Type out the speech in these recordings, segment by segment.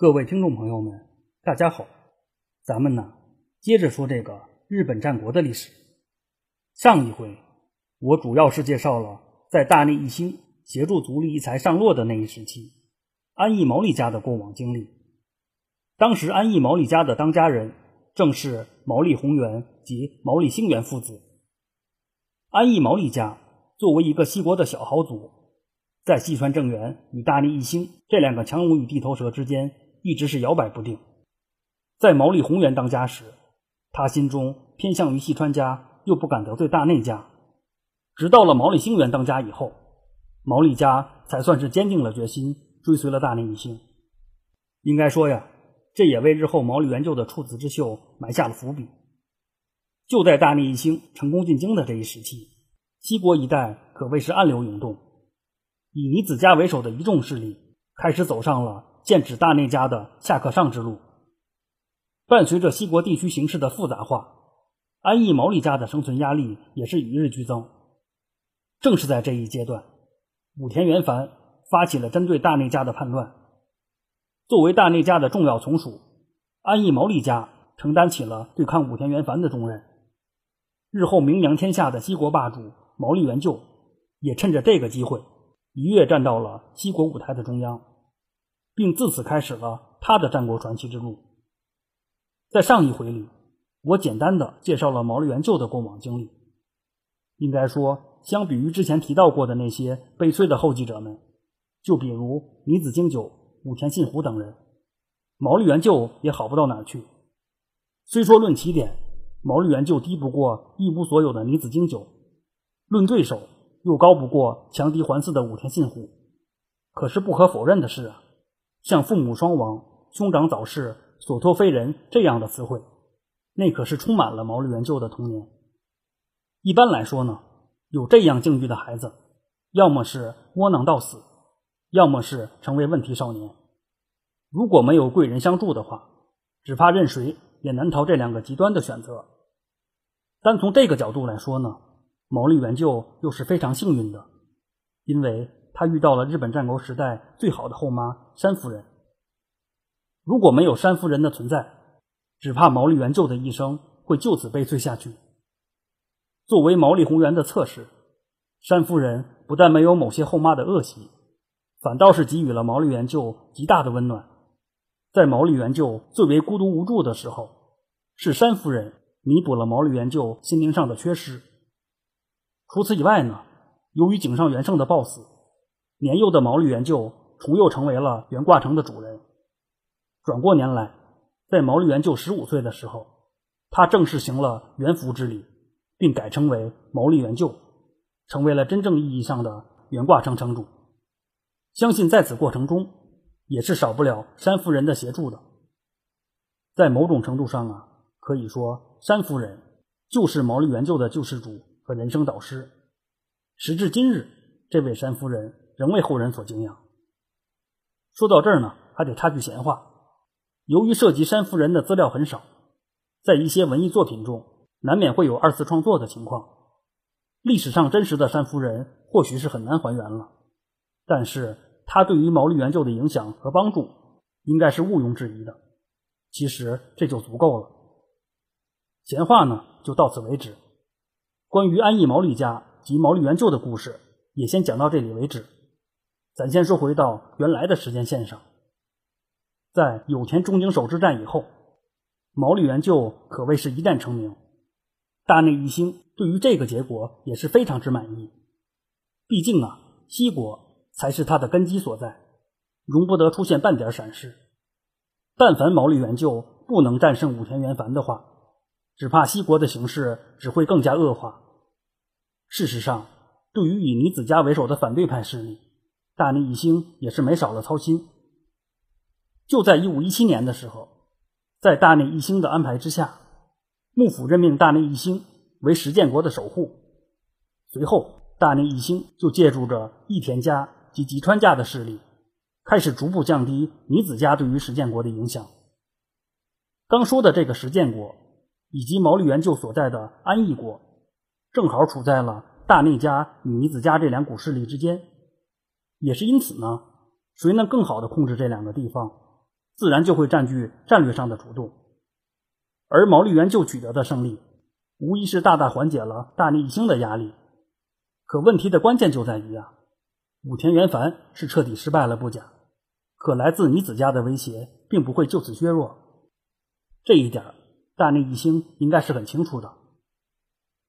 各位听众朋友们，大家好，咱们呢接着说这个日本战国的历史。上一回我主要是介绍了在大内义兴协助足利义才上洛的那一时期，安艺毛利家的过往经历。当时安艺毛利家的当家人正是毛利宏元及毛利兴元父子。安艺毛利家作为一个西国的小豪族，在细川政元与大内义兴这两个强龙与地头蛇之间。一直是摇摆不定。在毛利宏元当家时，他心中偏向于细川家，又不敢得罪大内家。直到了毛利兴元当家以后，毛利家才算是坚定了决心，追随了大内义兴。应该说呀，这也为日后毛利元就的处子之秀埋下了伏笔。就在大内义兴成功进京的这一时期，西国一带可谓是暗流涌动，以尼子家为首的一众势力开始走上了。剑指大内家的下克上之路，伴随着西国地区形势的复杂化，安艺毛利家的生存压力也是与日俱增。正是在这一阶段，武田元繁发起了针对大内家的叛乱。作为大内家的重要从属，安艺毛利家承担起了对抗武田元繁的重任。日后名扬天下的西国霸主毛利元就，也趁着这个机会，一跃站到了西国舞台的中央。并自此开始了他的战国传奇之路。在上一回里，我简单的介绍了毛利元就的过往经历。应该说，相比于之前提到过的那些悲催的后继者们，就比如尼子经久、武田信虎等人，毛利元就也好不到哪儿去。虽说论起点，毛利元就低不过一无所有的尼子经久，论对手又高不过强敌环伺的武田信虎。可是不可否认的是啊。像父母双亡、兄长早逝、所托非人这样的词汇，那可是充满了毛利元就的童年。一般来说呢，有这样境遇的孩子，要么是窝囊到死，要么是成为问题少年。如果没有贵人相助的话，只怕任谁也难逃这两个极端的选择。单从这个角度来说呢，毛利元就又是非常幸运的，因为。他遇到了日本战国时代最好的后妈山夫人。如果没有山夫人的存在，只怕毛利元就的一生会就此悲催下去。作为毛利宏元的侧室，山夫人不但没有某些后妈的恶习，反倒是给予了毛利元就极大的温暖。在毛利元就最为孤独无助的时候，是山夫人弥补了毛利元就心灵上的缺失。除此以外呢，由于井上元盛的暴死。年幼的毛利元就重又成为了元挂城的主人。转过年来，在毛利元就十五岁的时候，他正式行了元服之礼，并改称为毛利元就，成为了真正意义上的元挂城城主。相信在此过程中，也是少不了山夫人的协助的。在某种程度上啊，可以说山夫人就是毛利元就的救世主和人生导师。时至今日，这位山夫人。仍为后人所敬仰。说到这儿呢，还得插句闲话。由于涉及山夫人的资料很少，在一些文艺作品中，难免会有二次创作的情况。历史上真实的山夫人或许是很难还原了，但是她对于毛利元就的影响和帮助，应该是毋庸置疑的。其实这就足够了。闲话呢，就到此为止。关于安艺毛利家及毛利元就的故事，也先讲到这里为止。咱先说回到原来的时间线上，在有田中井守之战以后，毛利元就可谓是一战成名。大内义兴对于这个结果也是非常之满意。毕竟啊，西国才是他的根基所在，容不得出现半点闪失。但凡毛利元就不能战胜武田元繁的话，只怕西国的形势只会更加恶化。事实上，对于以尼子家为首的反对派势力，大内义兴也是没少了操心。就在一五一七年的时候，在大内义兴的安排之下，幕府任命大内义兴为石建国的守护。随后，大内义兴就借助着义田家及吉川家的势力，开始逐步降低女子家对于石建国的影响。刚说的这个石建国，以及毛利元就所在的安义国，正好处在了大内家与女子家这两股势力之间。也是因此呢，谁能更好的控制这两个地方，自然就会占据战略上的主动。而毛利元就取得的胜利，无疑是大大缓解了大内义兴的压力。可问题的关键就在于啊，武田元繁是彻底失败了不假，可来自尼子家的威胁并不会就此削弱。这一点，大内义兴应该是很清楚的。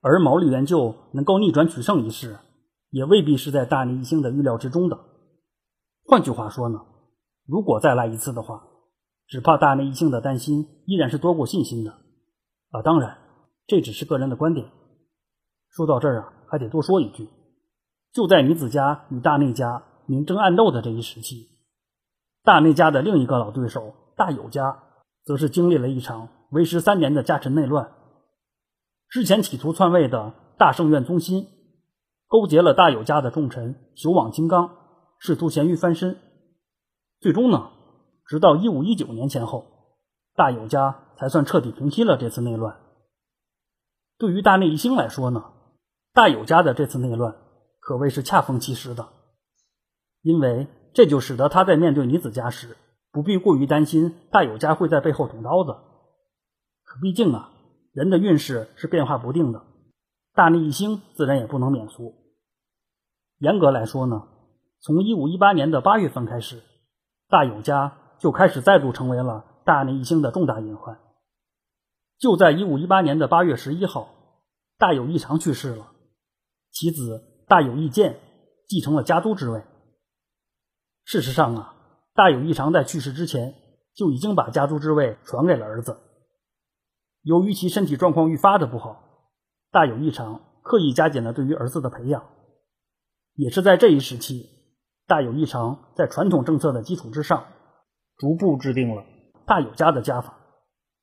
而毛利元就能够逆转取胜一事，也未必是在大内义兴的预料之中的。换句话说呢，如果再来一次的话，只怕大内义兴的担心依然是多过信心的。啊，当然，这只是个人的观点。说到这儿啊，还得多说一句：就在女子家与大内家明争暗斗的这一时期，大内家的另一个老对手大友家。则是经历了一场为时三年的家臣内乱。之前企图篡位的大圣院宗心，勾结了大友家的重臣久往金刚，试图咸鱼翻身。最终呢，直到一五一九年前后，大友家才算彻底平息了这次内乱。对于大内义兴来说呢，大友家的这次内乱可谓是恰逢其时的，因为这就使得他在面对女子家时。不必过于担心大友家会在背后捅刀子，可毕竟啊，人的运势是变化不定的，大内义兴自然也不能免俗。严格来说呢，从一五一八年的八月份开始，大友家就开始再度成为了大内义兴的重大隐患。就在一五一八年的八月十一号，大友义长去世了，其子大友义建继承了家督之位。事实上啊。大有义长在去世之前就已经把家族之位传给了儿子。由于其身体状况愈发的不好，大有异常刻意加减了对于儿子的培养。也是在这一时期，大有异常在传统政策的基础之上，逐步制定了大有家的家法，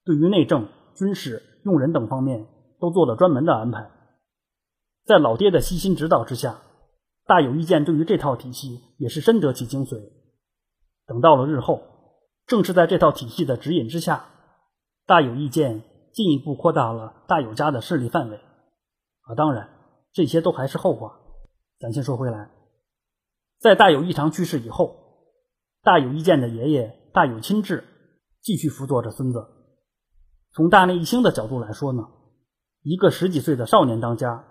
对于内政、军事、用人等方面都做了专门的安排。在老爹的悉心指导之下，大有意见对于这套体系也是深得其精髓。等到了日后，正是在这套体系的指引之下，大有意见进一步扩大了大有家的势力范围。啊，当然，这些都还是后话。咱先说回来，在大有异常去世以后，大有意见的爷爷大有亲治继续辅佐着孙子。从大内义兴的角度来说呢，一个十几岁的少年当家，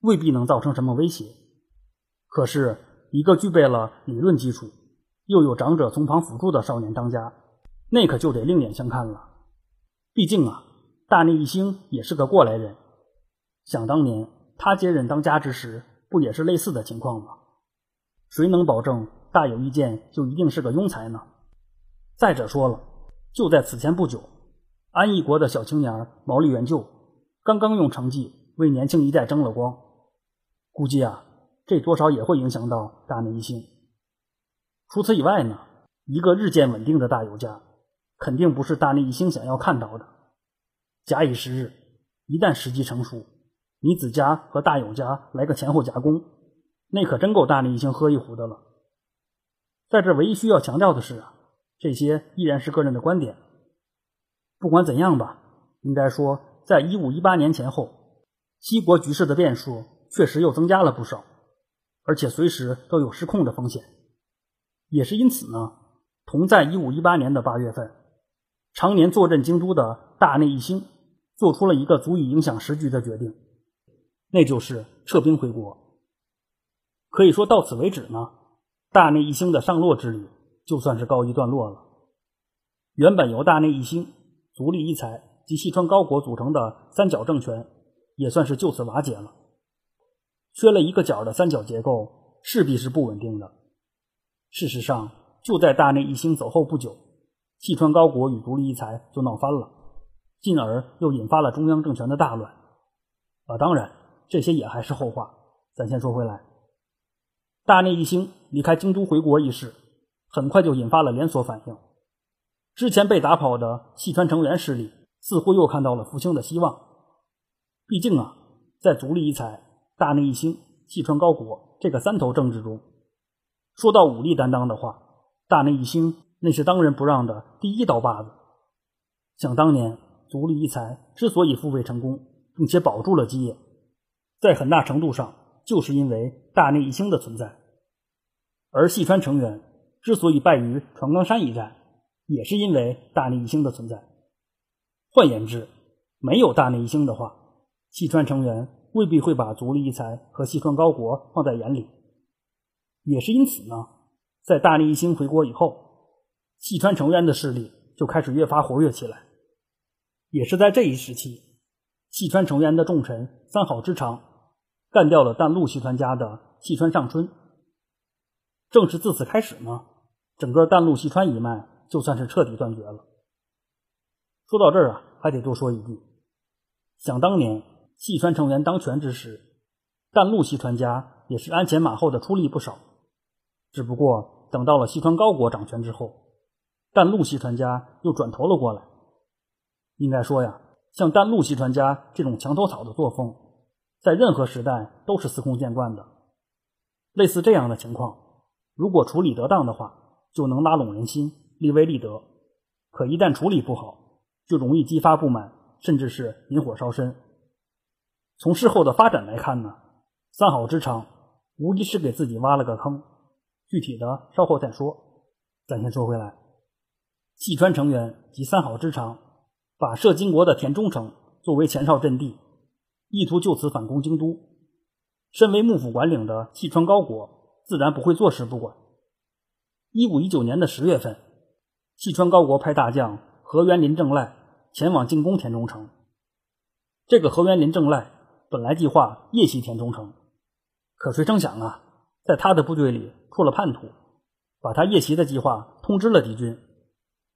未必能造成什么威胁。可是，一个具备了理论基础。又有长者从旁辅助的少年当家，那可就得另眼相看了。毕竟啊，大内义兴也是个过来人。想当年他接任当家之时，不也是类似的情况吗？谁能保证大有意见就一定是个庸才呢？再者说了，就在此前不久，安义国的小青年毛利元就刚刚用成绩为年轻一代争了光，估计啊，这多少也会影响到大内一兴。除此以外呢，一个日渐稳定的大友家，肯定不是大内一兴想要看到的。假以时日，一旦时机成熟，尼子家和大友家来个前后夹攻，那可真够大内一兴喝一壶的了。在这唯一需要强调的是啊，这些依然是个人的观点。不管怎样吧，应该说，在一五一八年前后，西国局势的变数确实又增加了不少，而且随时都有失控的风险。也是因此呢，同在一五一八年的八月份，常年坐镇京都的大内义兴做出了一个足以影响时局的决定，那就是撤兵回国。可以说到此为止呢，大内义兴的上洛之旅就算是告一段落了。原本由大内义兴、足利义才及细川高国组成的三角政权，也算是就此瓦解了。缺了一个角的三角结构，势必是不稳定的。事实上，就在大内义兴走后不久，细川高国与独立一才就闹翻了，进而又引发了中央政权的大乱。啊，当然，这些也还是后话。咱先说回来，大内义兴离开京都回国一事，很快就引发了连锁反应。之前被打跑的细川成员势力，似乎又看到了复兴的希望。毕竟啊，在足利义才、大内义兴、细川高国这个三头政治中，说到武力担当的话，大内义兴那是当仁不让的第一刀把子。想当年，足利义才之所以复位成功，并且保住了基业，在很大程度上就是因为大内义兴的存在。而细川成员之所以败于船冈山一战，也是因为大内义兴的存在。换言之，没有大内义兴的话，细川成员未必会把足利义才和细川高国放在眼里。也是因此呢，在大内义兴回国以后，细川成员的势力就开始越发活跃起来。也是在这一时期，细川成员的重臣三好之长干掉了淡路细川家的细川上春。正是自此开始呢，整个淡路细川一脉就算是彻底断绝了。说到这儿啊，还得多说一句：想当年细川成员当权之时，淡路细川家也是鞍前马后的出力不少。只不过等到了细川高国掌权之后，淡路细川家又转头了过来。应该说呀，像淡路细川家这种墙头草的作风，在任何时代都是司空见惯的。类似这样的情况，如果处理得当的话，就能拉拢人心，立威立德；可一旦处理不好，就容易激发不满，甚至是引火烧身。从事后的发展来看呢，三好之长无疑是给自己挖了个坑。具体的稍后再说。咱先说回来，细川成员及三好之长。把摄津国的田中城作为前哨阵地，意图就此反攻京都。身为幕府管领的细川高国自然不会坐视不管。一五一九年的十月份，细川高国派大将河原林正赖前往进攻田中城。这个河原林正赖本来计划夜袭田中城，可谁成想啊，在他的部队里出了叛徒，把他夜袭的计划通知了敌军。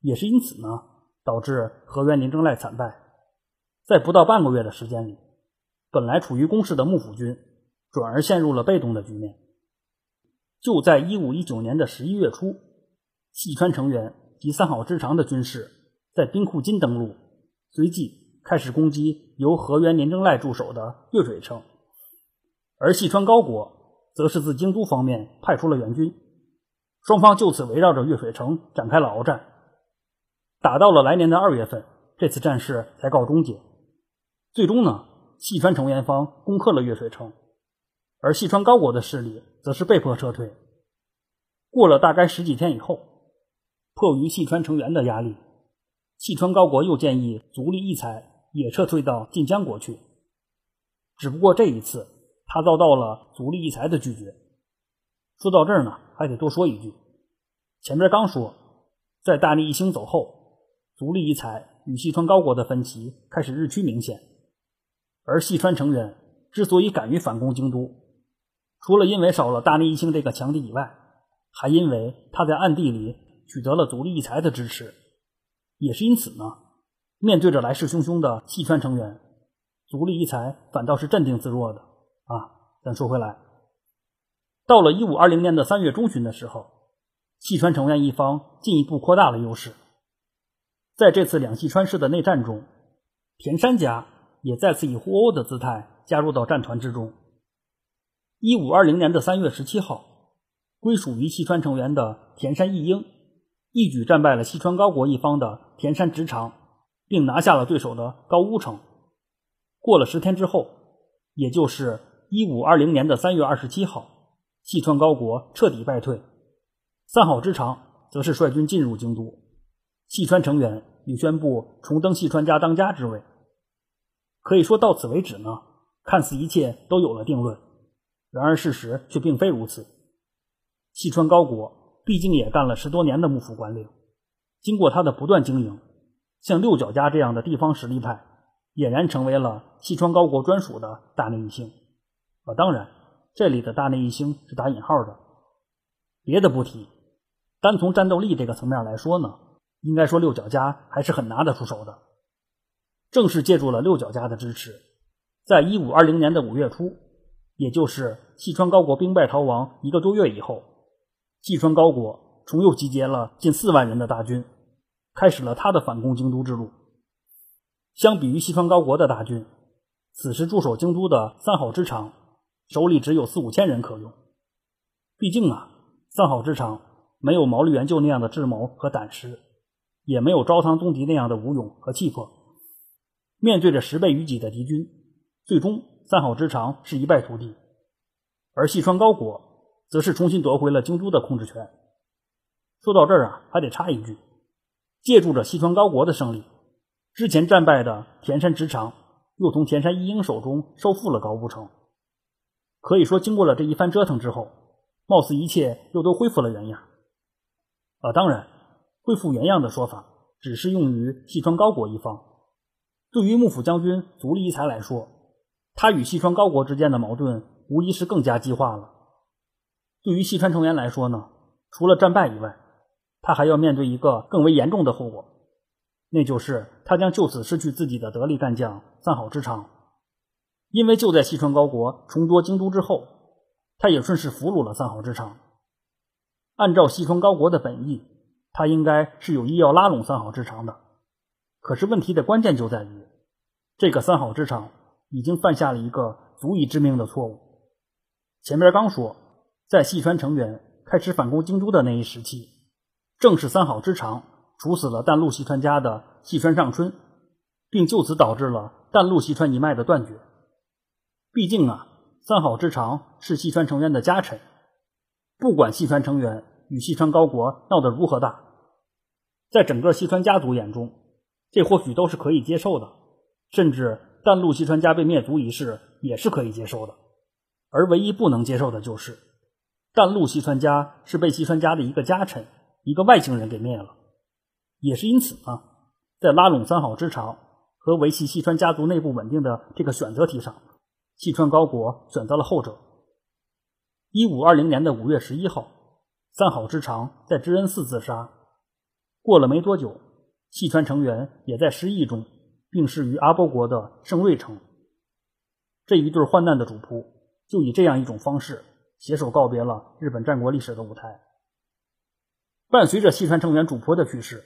也是因此呢。导致河原林正赖惨败，在不到半个月的时间里，本来处于攻势的幕府军转而陷入了被动的局面。就在一五一九年的十一月初，细川成员及三好之长的军士在兵库津登陆，随即开始攻击由河原年正赖驻守的越水城，而细川高国则是自京都方面派出了援军，双方就此围绕着越水城展开了鏖战。打到了来年的二月份，这次战事才告终结。最终呢，细川成员方攻克了月水城，而细川高国的势力则是被迫撤退。过了大概十几天以后，迫于细川成员的压力，细川高国又建议足利义才也撤退到晋江国去。只不过这一次，他遭到了足利义才的拒绝。说到这儿呢，还得多说一句，前面刚说，在大内义兴走后。足利义才与细川高国的分歧开始日趋明显，而细川成员之所以敢于反攻京都，除了因为少了大内义兴这个强敌以外，还因为他在暗地里取得了足利义才的支持。也是因此呢，面对着来势汹汹的细川成员，足利义才反倒是镇定自若的。啊，咱说回来，到了一五二零年的三月中旬的时候，细川成员一方进一步扩大了优势。在这次两系川氏的内战中，田山家也再次以互殴的姿态加入到战团之中。一五二零年的三月十七号，归属于细川成员的田山义英一举战败了细川高国一方的田山直长，并拿下了对手的高屋城。过了十天之后，也就是一五二零年的三月二十七号，细川高国彻底败退，三好之长则是率军进入京都。细川成员已宣布重登细川家当家之位。可以说到此为止呢，看似一切都有了定论。然而事实却并非如此。细川高国毕竟也干了十多年的幕府官领，经过他的不断经营，像六角家这样的地方实力派，俨然成为了细川高国专属的大内一星。啊，当然，这里的大内一星是打引号的。别的不提，单从战斗力这个层面来说呢。应该说，六角家还是很拿得出手的。正是借助了六角家的支持，在一五二零年的五月初，也就是细川高国兵败逃亡一个多月以后，细川高国重又集结了近四万人的大军，开始了他的反攻京都之路。相比于细川高国的大军，此时驻守京都的三好之长手里只有四五千人可用。毕竟啊，三好之长没有毛利元就那样的智谋和胆识。也没有朝仓宗迪那样的武勇和气魄，面对着十倍于己的敌军，最终三好之长是一败涂地，而细川高国则是重新夺回了京都的控制权。说到这儿啊，还得插一句，借助着西川高国的胜利，之前战败的田山直长又从田山一英手中收复了高屋城。可以说，经过了这一番折腾之后，貌似一切又都恢复了原样。啊，当然，恢复原样的说法只适用于西川高国一方。对于幕府将军足利义才来说，他与西川高国之间的矛盾无疑是更加激化了。对于西川成员来说呢，除了战败以外，他还要面对一个更为严重的后果，那就是他将就此失去自己的得力干将三好之长。因为就在西川高国重夺京都之后，他也顺势俘虏了三好之长。按照西川高国的本意，他应该是有意要拉拢三好之长的。可是问题的关键就在于，这个三好之长已经犯下了一个足以致命的错误。前面刚说，在细川成员开始反攻京都的那一时期。正是三好之长处死了淡路细川家的细川上春，并就此导致了淡路细川一脉的断绝。毕竟啊，三好之长是细川成员的家臣，不管细川成员与细川高国闹得如何大，在整个细川家族眼中，这或许都是可以接受的，甚至淡路细川家被灭族一事也是可以接受的。而唯一不能接受的就是，淡路细川家是被细川家的一个家臣。一个外星人给灭了，也是因此啊，在拉拢三好之长和维系细川家族内部稳定的这个选择题上，细川高国选择了后者。一五二零年的五月十一号，三好之长在知恩寺自杀。过了没多久，细川成员也在失意中病逝于阿波国的圣瑞城。这一对患难的主仆就以这样一种方式携手告别了日本战国历史的舞台。伴随着细川成员主仆的去世，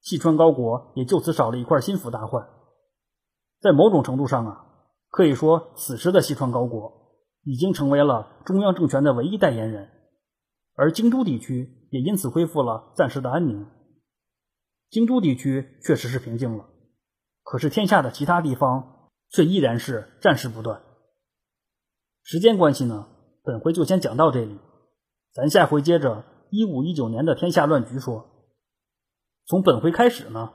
细川高国也就此少了一块心腹大患。在某种程度上啊，可以说此时的细川高国已经成为了中央政权的唯一代言人，而京都地区也因此恢复了暂时的安宁。京都地区确实是平静了，可是天下的其他地方却依然是战事不断。时间关系呢，本回就先讲到这里，咱下回接着。一五一九年的天下乱局说，从本回开始呢，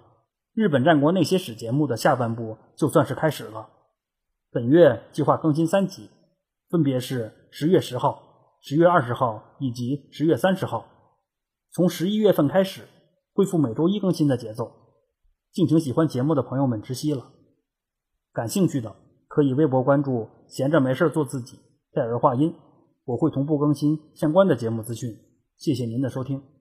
日本战国那些史节目的下半部就算是开始了。本月计划更新三集，分别是十月十号、十月二十号以及十月三十号。从十一月份开始，恢复每周一更新的节奏，敬请喜欢节目的朋友们知悉了。感兴趣的可以微博关注“闲着没事做自己”，戴尔话音，我会同步更新相关的节目资讯。谢谢您的收听。